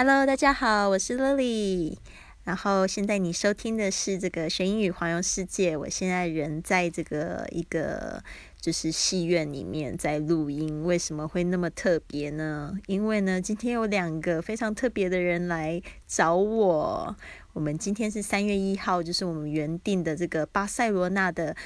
Hello，大家好，我是 Lily。然后现在你收听的是这个学英语环游世界。我现在人在这个一个就是戏院里面在录音。为什么会那么特别呢？因为呢，今天有两个非常特别的人来找我。我们今天是三月一号，就是我们原定的这个巴塞罗那的。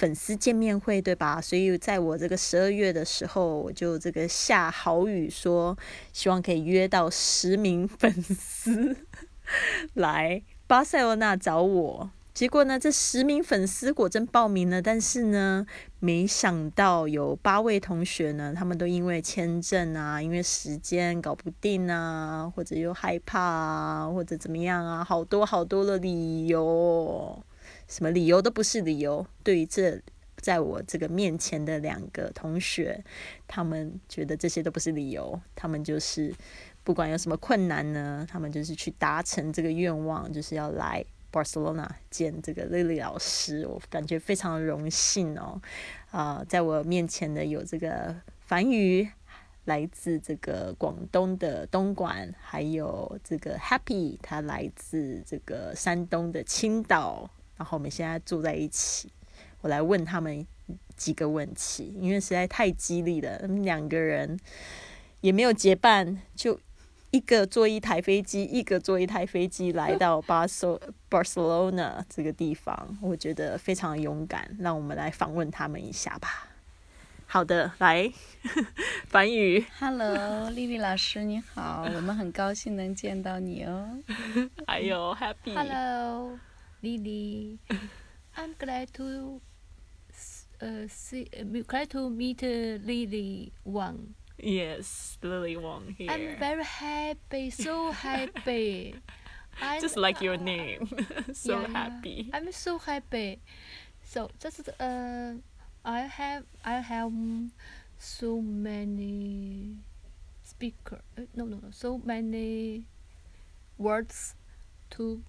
粉丝见面会对吧？所以在我这个十二月的时候，我就这个下好雨说，希望可以约到十名粉丝 来巴塞罗那找我。结果呢，这十名粉丝果真报名了，但是呢，没想到有八位同学呢，他们都因为签证啊，因为时间搞不定啊，或者又害怕啊，或者怎么样啊，好多好多的理由。什么理由都不是理由。对于这在我这个面前的两个同学，他们觉得这些都不是理由。他们就是不管有什么困难呢，他们就是去达成这个愿望，就是要来 Barcelona 见这个 Lily 老师。我感觉非常荣幸哦。啊，在我面前的有这个樊宇，来自这个广东的东莞，还有这个 Happy，他来自这个山东的青岛。然后我们现在住在一起，我来问他们几个问题，因为实在太激励了。他们两个人也没有结伴，就一个坐一台飞机，一个坐一台飞机来 到巴塞巴塞罗那这个地方，我觉得非常勇敢。让我们来访问他们一下吧。好的，来，樊宇。Hello，丽丽老师你好，我们很高兴能见到你哦。还有 Happy。Hello。Lily. I'm glad to uh, see, uh, glad to meet uh, Lily Wang. Yes, Lily Wang here. I'm very happy, so happy. I Just like your name, so yeah, happy. I'm so happy. So just uh, I have I have so many speaker. Uh, no, no, no. So many words to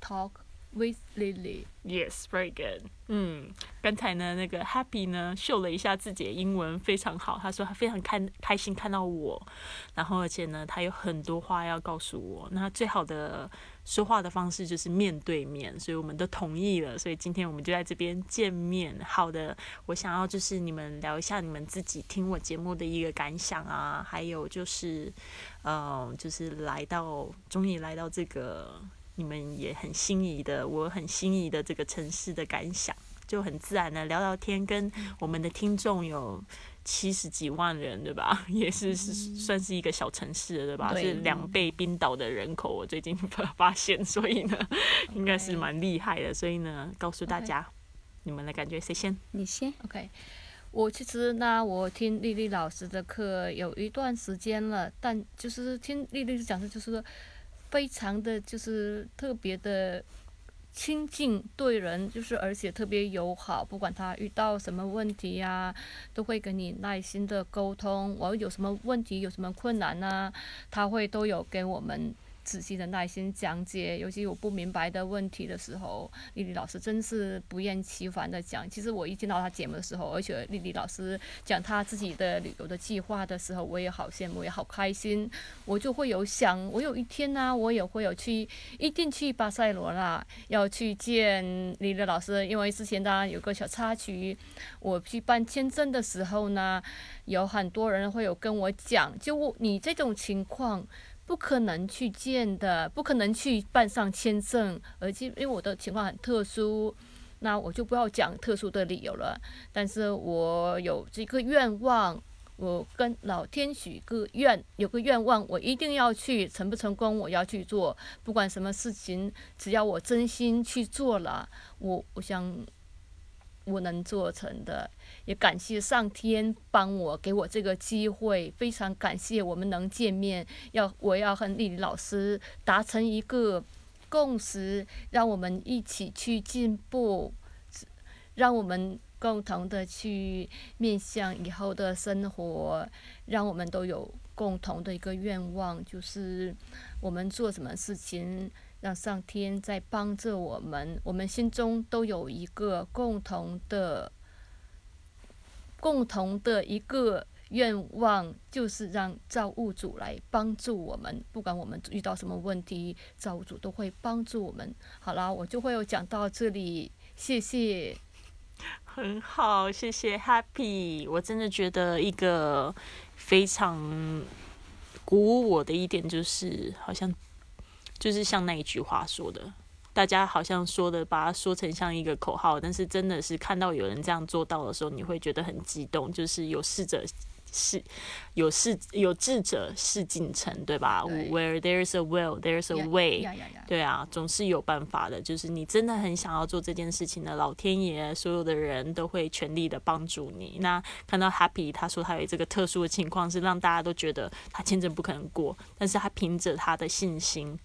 talk with Lily. Yes, very good. 嗯，刚才呢，那个 Happy 呢秀了一下自己的英文非常好。他说他非常开开心看到我，然后而且呢，他有很多话要告诉我。那最好的说话的方式就是面对面，所以我们都同意了。所以今天我们就在这边见面。好的，我想要就是你们聊一下你们自己听我节目的一个感想啊，还有就是，嗯，就是来到终于来到这个。你们也很心仪的，我很心仪的这个城市的感想，就很自然的聊聊天，跟我们的听众有七十几万人，对吧？也是是算是一个小城市，对吧？是两倍冰岛的人口，我最近发现，所以呢，应该是蛮厉害的。所以呢，告诉大家，你们的感觉谁先？你先，OK。我其实呢，我听丽丽老师的课有一段时间了，但就是听丽丽讲的，就是说。非常的就是特别的亲近，对人就是而且特别友好，不管他遇到什么问题呀，都会跟你耐心的沟通。我有什么问题，有什么困难呢，他会都有给我们。仔细的耐心讲解，尤其有不明白的问题的时候，丽丽老师真是不厌其烦的讲。其实我一听到她节目的时候，而且丽丽老师讲她自己的旅游的计划的时候，我也好羡慕，也好开心。我就会有想，我有一天呢，我也会有去，一定去巴塞罗那，要去见丽丽老师。因为之前呢有个小插曲，我去办签证的时候呢，有很多人会有跟我讲，就你这种情况。不可能去见的，不可能去办上签证，而且因为我的情况很特殊，那我就不要讲特殊的理由了。但是我有这个愿望，我跟老天许个愿，有个愿望，我一定要去，成不成功我要去做，不管什么事情，只要我真心去做了，我我想我能做成的。也感谢上天帮我给我这个机会，非常感谢我们能见面。要我要和丽丽老师达成一个共识，让我们一起去进步，让我们共同的去面向以后的生活，让我们都有共同的一个愿望，就是我们做什么事情，让上天在帮着我们，我们心中都有一个共同的。共同的一个愿望就是让造物主来帮助我们，不管我们遇到什么问题，造物主都会帮助我们。好了，我就会有讲到这里，谢谢。很好，谢谢 Happy。我真的觉得一个非常鼓舞我的一点就是，好像就是像那一句话说的，大家好像说的把它说成像一个口号，但是真的是看到有人这样做到的时候，你会觉得很激动，就是有试着。是，有事有志者事竟成，对吧？Where there's a will, there's a way。对啊，总是有办法的。就是你真的很想要做这件事情的，老天爷所有的人都会全力的帮助你。那看到 Happy，他说他有这个特殊的情况，是让大家都觉得他签证不可能过，但是他凭着他的信心，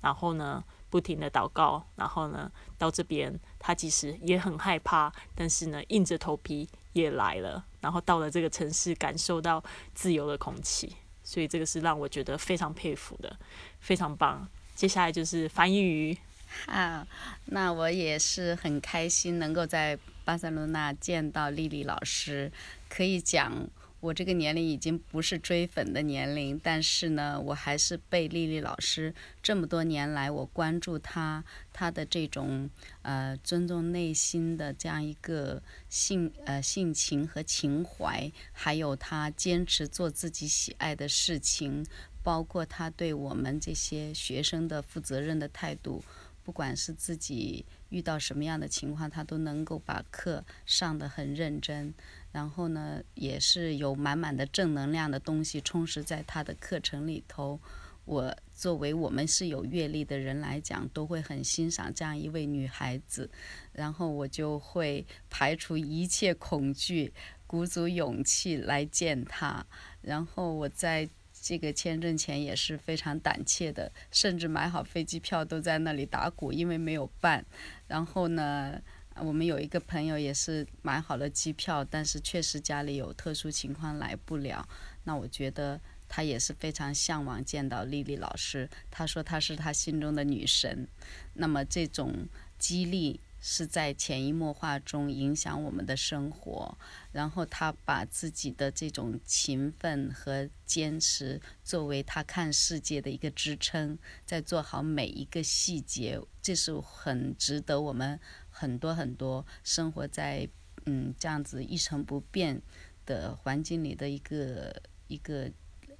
然后呢，不停的祷告，然后呢，到这边他其实也很害怕，但是呢，硬着头皮。也来了，然后到了这个城市，感受到自由的空气，所以这个是让我觉得非常佩服的，非常棒。接下来就是翻译语啊，那我也是很开心能够在巴塞罗那见到丽丽老师，可以讲。我这个年龄已经不是追粉的年龄，但是呢，我还是被丽丽老师这么多年来，我关注她，她的这种呃尊重内心的这样一个性呃性情和情怀，还有她坚持做自己喜爱的事情，包括她对我们这些学生的负责任的态度，不管是自己遇到什么样的情况，她都能够把课上得很认真。然后呢，也是有满满的正能量的东西充实在他的课程里头。我作为我们是有阅历的人来讲，都会很欣赏这样一位女孩子。然后我就会排除一切恐惧，鼓足勇气来见她。然后我在这个签证前也是非常胆怯的，甚至买好飞机票都在那里打鼓，因为没有办。然后呢？我们有一个朋友也是买好了机票，但是确实家里有特殊情况来不了。那我觉得他也是非常向往见到丽丽老师。他说她是他心中的女神。那么这种激励是在潜移默化中影响我们的生活。然后他把自己的这种勤奋和坚持作为他看世界的一个支撑，在做好每一个细节，这是很值得我们。很多很多生活在嗯这样子一成不变的环境里的一个一个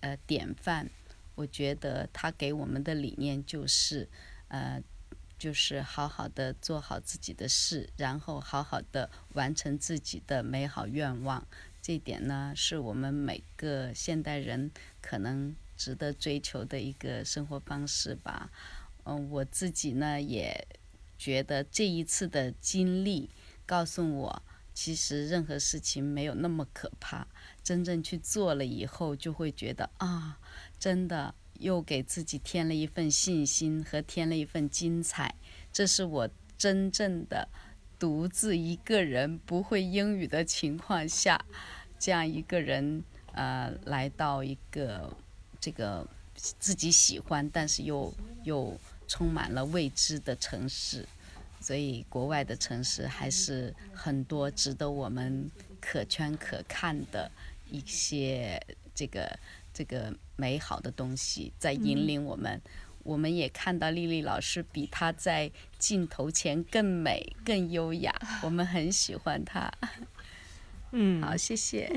呃典范，我觉得他给我们的理念就是呃就是好好的做好自己的事，然后好好的完成自己的美好愿望。这点呢，是我们每个现代人可能值得追求的一个生活方式吧。嗯，我自己呢也。觉得这一次的经历告诉我，其实任何事情没有那么可怕。真正去做了以后，就会觉得啊，真的又给自己添了一份信心和添了一份精彩。这是我真正的独自一个人不会英语的情况下，这样一个人呃来到一个这个自己喜欢，但是又又。充满了未知的城市，所以国外的城市还是很多值得我们可圈可看的一些这个这个美好的东西在引领我们。我们也看到丽丽老师比她在镜头前更美、更优雅，我们很喜欢她。嗯，好，谢谢。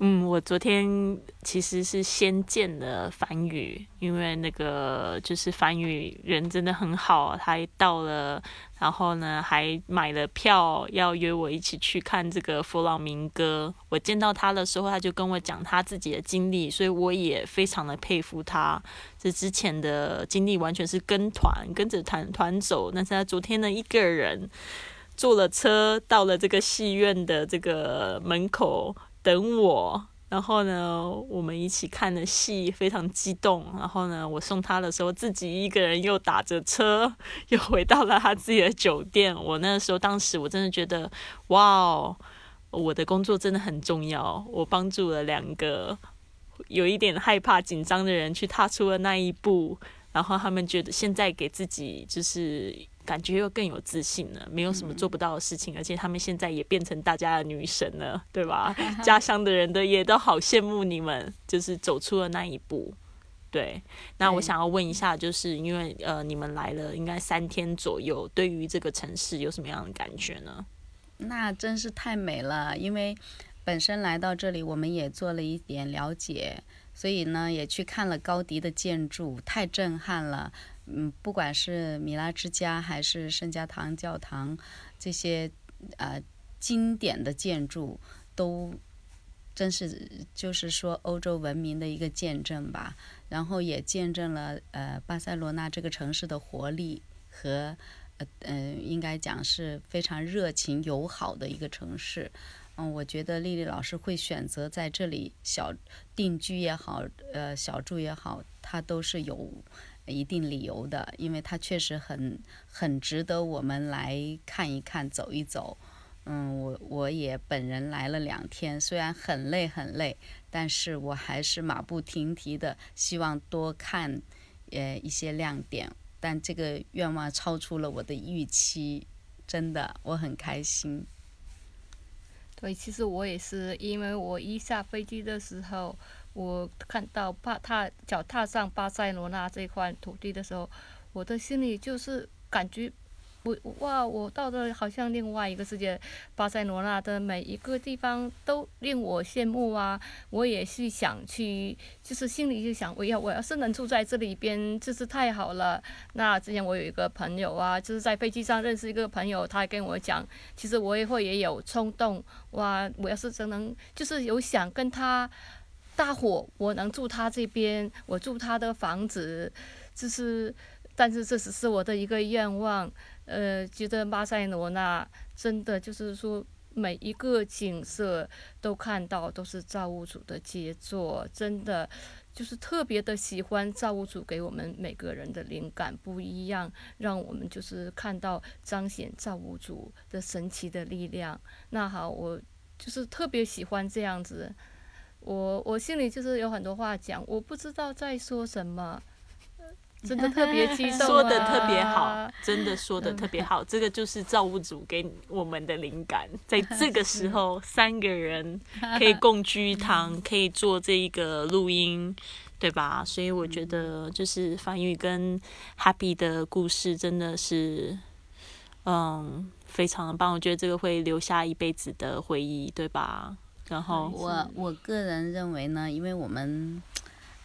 嗯，我昨天其实是先见了梵宇，因为那个就是梵宇人真的很好，他到了，然后呢还买了票要约我一起去看这个佛朗明哥。我见到他的时候，他就跟我讲他自己的经历，所以我也非常的佩服他。这之前的经历完全是跟团跟着团团走，但是他昨天呢一个人坐了车到了这个戏院的这个门口。等我，然后呢，我们一起看的戏，非常激动。然后呢，我送他的时候，自己一个人又打着车，又回到了他自己的酒店。我那时候，当时我真的觉得，哇哦，我的工作真的很重要。我帮助了两个有一点害怕、紧张的人去踏出了那一步，然后他们觉得现在给自己就是感觉又更有自信了，没有什么做不到的事情，而且他们现在也变成大家的女神了，对吧？家乡的人的也都好羡慕你们，就是走出了那一步。对，那我想要问一下，就是因为呃，你们来了应该三天左右，对于这个城市有什么样的感觉呢？那真是太美了，因为本身来到这里，我们也做了一点了解，所以呢，也去看了高迪的建筑，太震撼了。嗯，不管是米拉之家还是圣家堂教堂，这些呃经典的建筑，都真是就是说欧洲文明的一个见证吧。然后也见证了呃巴塞罗那这个城市的活力和呃嗯、应该讲是非常热情友好的一个城市。嗯，我觉得丽丽老师会选择在这里小定居也好，呃，小住也好，她都是有一定理由的，因为它确实很很值得我们来看一看、走一走。嗯，我我也本人来了两天，虽然很累很累，但是我还是马不停蹄的，希望多看呃一些亮点。但这个愿望超出了我的预期，真的我很开心。对，其实我也是，因为我一下飞机的时候，我看到巴踏脚踏上巴塞罗那这块土地的时候，我的心里就是感觉，我哇，我到了好像另外一个世界。巴塞罗那的每一个地方都令我羡慕啊！我也是想去，就是心里就想，我要我要是能住在这里边，就是太好了。那之前我有一个朋友啊，就是在飞机上认识一个朋友，他跟我讲，其实我也会也有冲动，哇，我要是真能，就是有想跟他大伙，我能住他这边，我住他的房子，就是，但是这只是我的一个愿望。呃，觉得巴塞罗那真的就是说。每一个景色都看到都是造物主的杰作，真的就是特别的喜欢造物主给我们每个人的灵感不一样，让我们就是看到彰显造物主的神奇的力量。那好，我就是特别喜欢这样子，我我心里就是有很多话讲，我不知道在说什么，呃真的特别激动、啊，说的特别好，真的说的特别好，这个就是造物主给我们的灵感，在这个时 候，三个人可以共居一堂，可以做这一个录音，对吧？所以我觉得，就是樊宇跟 Happy 的故事真的是，嗯，非常的棒。我觉得这个会留下一辈子的回忆，对吧？然后我我个人认为呢，因为我们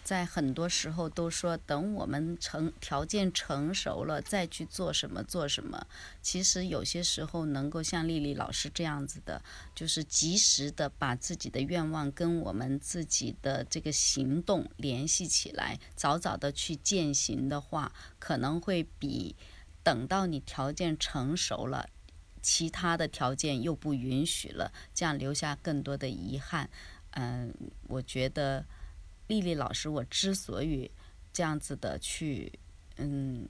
在很多时候都说，等我们成条件成熟了再去做什么做什么。其实有些时候能够像丽丽老师这样子的，就是及时的把自己的愿望跟我们自己的这个行动联系起来，早早的去践行的话，可能会比等到你条件成熟了。其他的条件又不允许了，这样留下更多的遗憾。嗯，我觉得丽丽老师，我之所以这样子的去，嗯，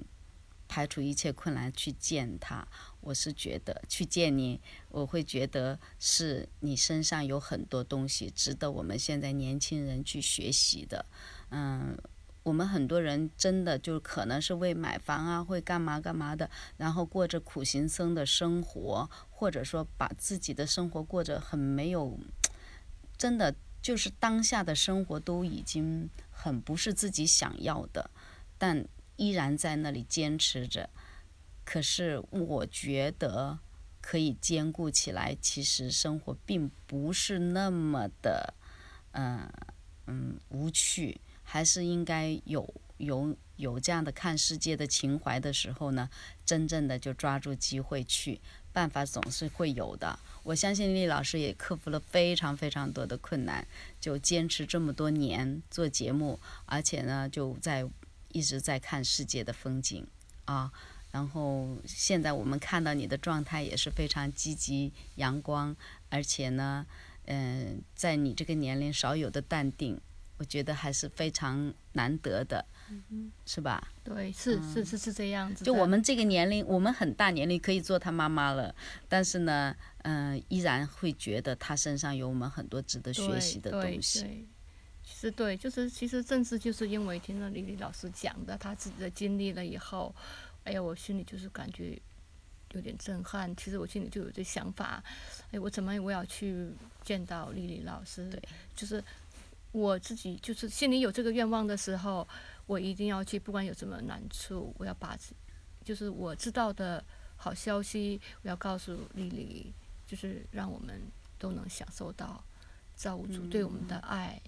排除一切困难去见他，我是觉得去见你，我会觉得是你身上有很多东西值得我们现在年轻人去学习的。嗯。我们很多人真的就可能是为买房啊，会干嘛干嘛的，然后过着苦行僧的生活，或者说把自己的生活过着很没有，真的就是当下的生活都已经很不是自己想要的，但依然在那里坚持着。可是我觉得可以兼顾起来，其实生活并不是那么的，嗯嗯无趣。还是应该有有有这样的看世界的情怀的时候呢，真正的就抓住机会去，办法总是会有的。我相信丽老师也克服了非常非常多的困难，就坚持这么多年做节目，而且呢就在一直在看世界的风景啊。然后现在我们看到你的状态也是非常积极阳光，而且呢，嗯，在你这个年龄少有的淡定。我觉得还是非常难得的，嗯、是吧？对，是是是是这样子。就我们这个年龄，我们很大年龄可以做他妈妈了，但是呢，嗯、呃，依然会觉得他身上有我们很多值得学习的东西。对，其实对，就是其实正是就是因为听了李李老师讲的他自己的经历了以后，哎呀，我心里就是感觉有点震撼。其实我心里就有这想法，哎，我怎么我要去见到丽丽老师？对，就是我自己就是心里有这个愿望的时候，我一定要去，不管有什么难处，我要把就是我知道的好消息，我要告诉丽丽，就是让我们都能享受到造物主对我们的爱。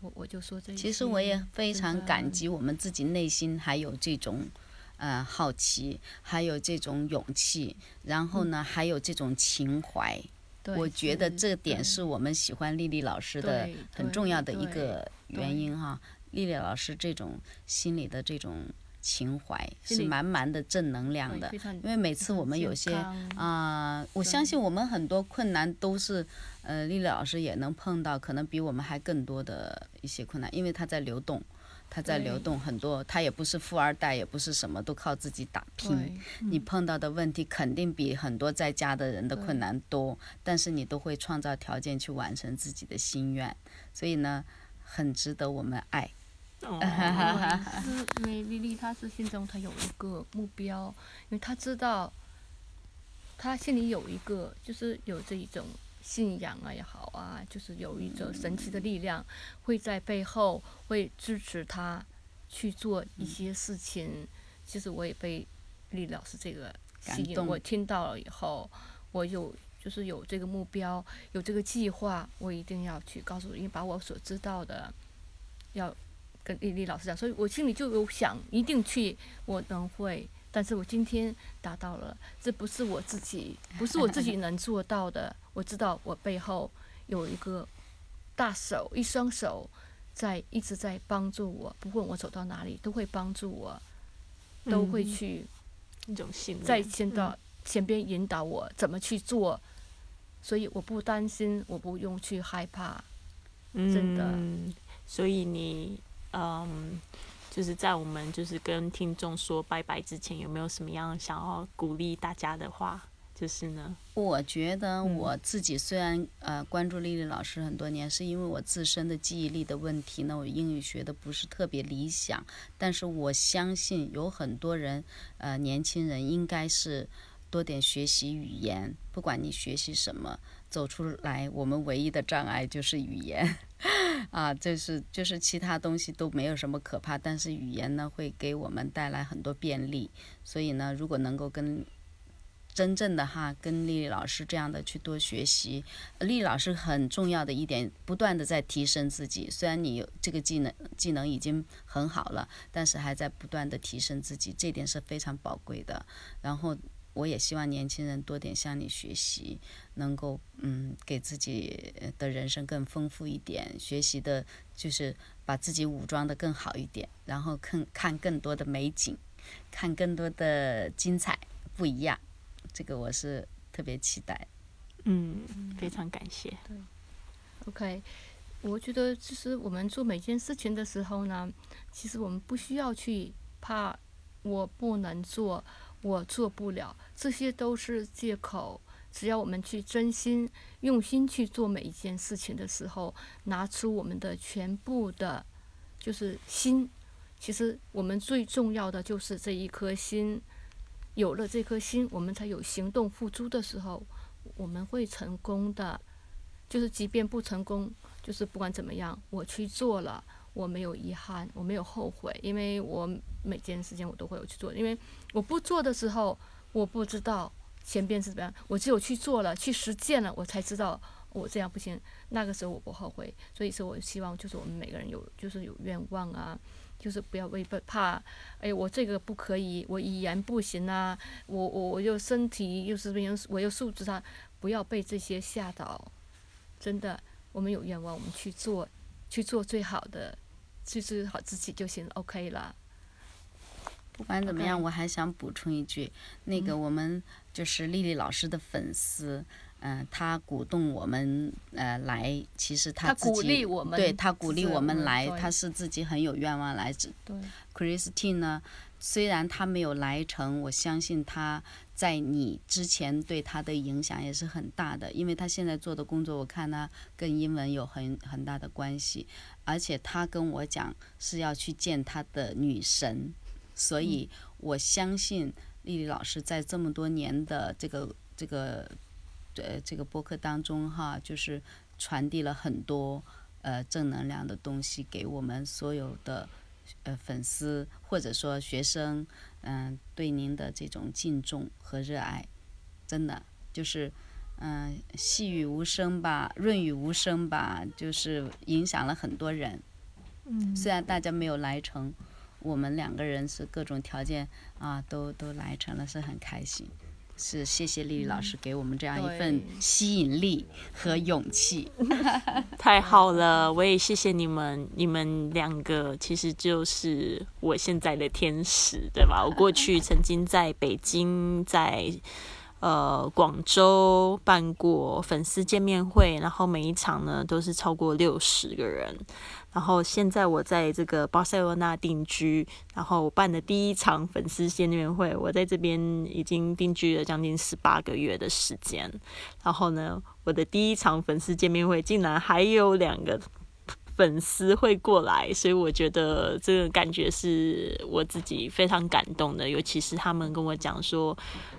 我我就说这。其实我也非常感激我们自己内心还有这种，呃，好奇，还有这种勇气，然后呢，还有这种情怀。我觉得这点是我们喜欢丽丽老师的很重要的一个原因哈。丽丽老师这种心里的这种情怀是满满的正能量的，因为每次我们有些啊，我相信我们很多困难都是。呃，丽丽老师也能碰到可能比我们还更多的一些困难，因为她在流动，她在流动很多，他也不是富二代，也不是什么都靠自己打拼。你碰到的问题肯定比很多在家的人的困难多，但是你都会创造条件去完成自己的心愿，所以呢，很值得我们爱。哦，是因为 丽丽她是心中她有一个目标，因为她知道，她心里有一个就是有这一种。信仰啊也好啊，就是有一种神奇的力量会在背后会支持他去做一些事情。其实我也被李老师这个吸引，我听到了以后，我有就是有这个目标，有这个计划，我一定要去告诉，因为把我所知道的要跟丽丽老师讲，所以我心里就有想一定去，我能会。但是我今天达到了，这不是我自己，不是我自己能做到的。我知道我背后有一个大手，一双手在一直在帮助我，不管我走到哪里都会帮助我，都会去一种信在前到前边引导我怎么去做，所以我不担心，我不用去害怕，真的。所以你嗯。就是在我们就是跟听众说拜拜之前，有没有什么样想要鼓励大家的话？就是呢，我觉得我自己虽然呃关注丽丽老师很多年，是因为我自身的记忆力的问题呢，我英语学的不是特别理想。但是我相信有很多人，呃，年轻人应该是多点学习语言，不管你学习什么，走出来，我们唯一的障碍就是语言。啊，就是就是其他东西都没有什么可怕，但是语言呢会给我们带来很多便利。所以呢，如果能够跟真正的哈跟丽丽老师这样的去多学习，丽丽老师很重要的一点，不断的在提升自己。虽然你有这个技能技能已经很好了，但是还在不断的提升自己，这点是非常宝贵的。然后。我也希望年轻人多点向你学习，能够嗯给自己的人生更丰富一点，学习的就是把自己武装的更好一点，然后看看更多的美景，看更多的精彩不一样，这个我是特别期待。嗯，非常感谢。对，OK，我觉得其实我们做每件事情的时候呢，其实我们不需要去怕我不能做。我做不了，这些都是借口。只要我们去真心、用心去做每一件事情的时候，拿出我们的全部的，就是心。其实我们最重要的就是这一颗心。有了这颗心，我们才有行动付诸的时候，我们会成功的。就是即便不成功，就是不管怎么样，我去做了。我没有遗憾，我没有后悔，因为我每件事情我都会有去做。因为我不做的时候，我不知道前边是怎么样，我只有去做了，去实践了，我才知道我这样不行。那个时候我不后悔，所以说我希望就是我们每个人有就是有愿望啊，就是不要为怕，哎，我这个不可以，我语言不行啊，我我我又身体又是不行，我又素质啊，不要被这些吓倒。真的，我们有愿望，我们去做，去做最好的。去做好自己就行，OK 了。不管怎么样，我还想补充一句，那个我们就是丽丽老师的粉丝，嗯，他鼓动我们呃来，其实他自己对他鼓励我们来，他是自己很有愿望来。对，Christine 呢，虽然他没有来成，我相信他在你之前对他的影响也是很大的，因为他现在做的工作，我看呢跟英文有很很大的关系。而且他跟我讲是要去见他的女神，所以我相信丽丽老师在这么多年的这个这个呃这个播客当中哈，就是传递了很多呃正能量的东西给我们所有的呃粉丝或者说学生，嗯、对您的这种敬重和热爱，真的就是。嗯，细雨无声吧，润雨无声吧，就是影响了很多人。嗯虽然大家没有来成，我们两个人是各种条件啊，都都来成了，是很开心。是谢谢丽丽老师给我们这样一份吸引力和勇气。太好了，我也谢谢你们，你们两个其实就是我现在的天使，对吧？我过去曾经在北京，在呃广州办过粉丝见面会，然后每一场呢都是超过六十个人。然后现在我在这个巴塞罗那定居，然后我办的第一场粉丝见面会，我在这边已经定居了将近十八个月的时间。然后呢，我的第一场粉丝见面会竟然还有两个粉丝会过来，所以我觉得这个感觉是我自己非常感动的，尤其是他们跟我讲说，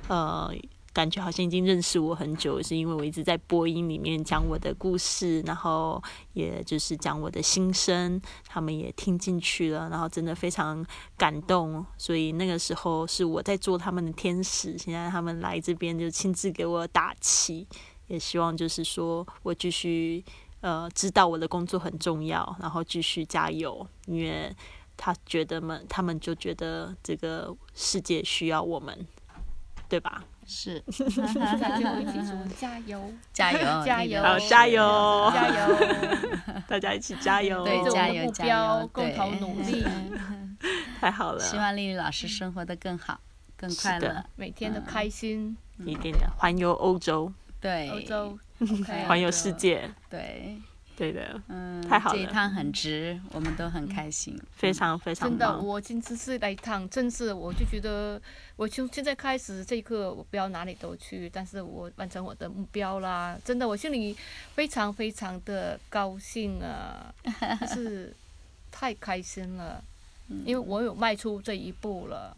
呃。感觉好像已经认识我很久，是因为我一直在播音里面讲我的故事，然后也就是讲我的心声，他们也听进去了，然后真的非常感动。所以那个时候是我在做他们的天使，现在他们来这边就亲自给我打气，也希望就是说我继续呃知道我的工作很重要，然后继续加油，因为他觉得们他们就觉得这个世界需要我们，对吧？是，在最后一起说加油，加油，加油，加油。加油！大家一起加油！对加油加油标共对。同努力，太好了，希望丽丽老师生活的更好，更快乐。每天都开心。一定的环游欧洲，对，欧洲。环游世界，对，对的，嗯，太好了这一趟很值，我们都很开心。非常非常真的，我今次是来一趟，真是我就觉得，我从现在开始这一刻，我不要哪里都去，但是我完成我的目标啦。真的，我心里非常非常的高兴啊，就是太开心了，因为我有迈出这一步了。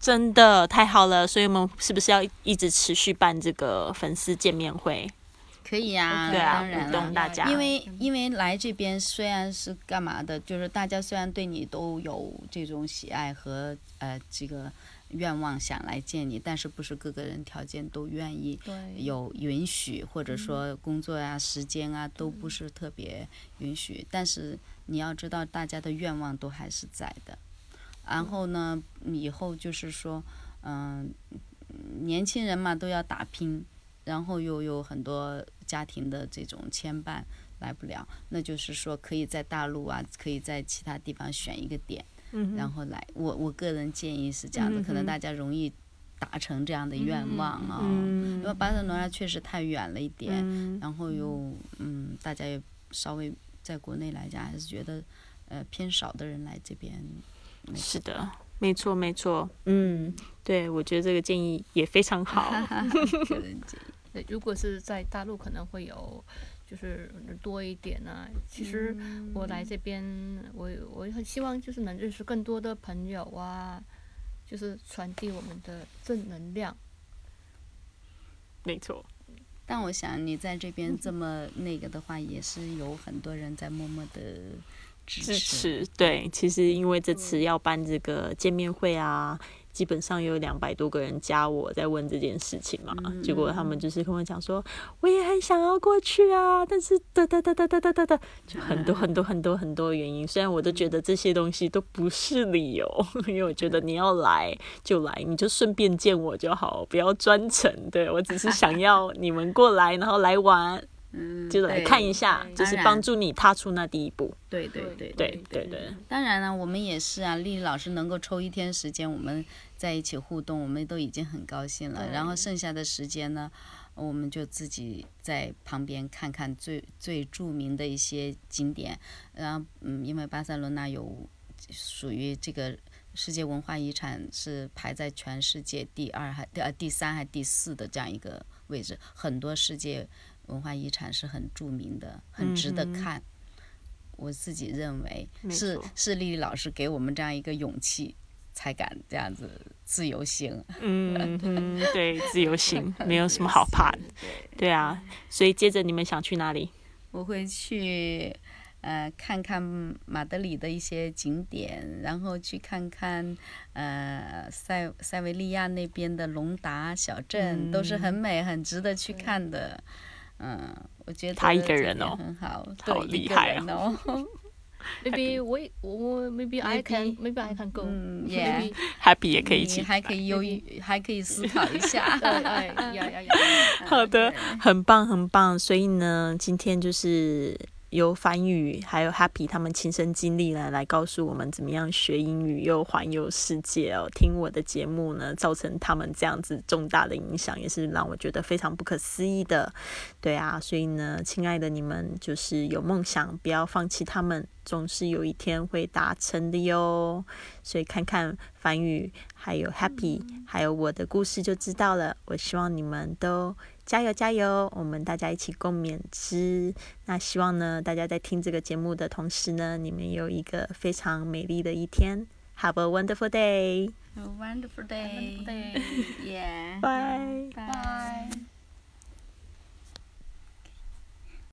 真的太好了，所以我们是不是要一直持续办这个粉丝见面会？可以呀、对啊当然了。大家因为因为来这边虽然是干嘛的，就是大家虽然对你都有这种喜爱和呃这个愿望想来见你，但是不是各个人条件都愿意，有允许，或者说工作啊、时间啊都不是特别允许。但是你要知道，大家的愿望都还是在的。然后呢，以后就是说，嗯、年轻人嘛都要打拼，然后又有很多家庭的这种牵绊，来不了，那就是说可以在大陆啊，可以在其他地方选一个点，嗯然后来。我我个人建议是这样的，可能大家容易达成这样的愿望啊。嗯因为巴塞罗那确实太远了一点，嗯然后又嗯，大家也稍微在国内来讲还是觉得呃偏少的人来这边。是的，没错没错，嗯，对，我觉得这个建议也非常好。如果是在大陆，可能会有就是多一点啊。其实我来这边，我我很希望就是能认识更多的朋友啊，就是传递我们的正能量。没错，但我想你在这边这 么那个的话，也是有很多人在默默的支支持。持对，其实因为这次要办这个见面会啊，基本上有两百多个人加我在问这件事情嘛，结果他们就是跟我讲说，我也很想要过去啊，但是哒哒哒哒哒哒哒哒，就很多很多很多很多原因。虽然我都觉得这些东西都不是理由，因为我觉得你要来就来，你就顺便见我就好，不要专程。对我只是想要你们过来，然后来玩，嗯，就来看一下，就是帮助你踏出那第一步。对对对对对对。当然了，我们也是啊，丽丽老师能够抽一天时间，我们在一起互动，我们都已经很高兴了。然后剩下的时间呢，我们就自己在旁边看看最最著名的一些景点。然后，嗯，因为巴塞罗那有属于这个世界文化遗产是排在全世界第二还第呃第三还第四的这样一个位置，很多世界文化遗产是很著名的，很值得看。我自己认为是是丽丽老师给我们这样一个勇气，才敢这样子自由行。嗯嗯，对，自由行没有什么好怕的。对啊，所以接着你们想去哪里？我会去，呃，看看马德里的一些景点，然后去看看，呃，塞塞维利亚那边的隆达小镇，都是很美、很值得去看的。嗯，我觉得他一个人哦很好，好厉害人哦。Maybe 我我 Maybe I can Maybe I can go. 嗯 Maybe Happy 也可以一起。还可以犹豫，还可以思考一下。哎哎呀呀呀！好的，很棒，很棒。所以呢，今天就是由凡宇还有 Happy 他们亲身经历呢，来告诉我们怎么样学英语又环游世界哦。听我的节目呢，造成他们这样子重大的影响，也是让我觉得非常不可思议的。对啊，所以呢，亲爱的你们，就是有梦想，不要放弃他们，总是有一天会达成的哟。所以看看凡宇，还有 Happy，、还有我的故事就知道了。我希望你们都加油加油，我们大家一起共勉之。那希望呢，大家在听这个节目的同时呢，你们有一个非常美丽的一天。Have a wonderful day. A wonderful day. day. Yeah. Bye.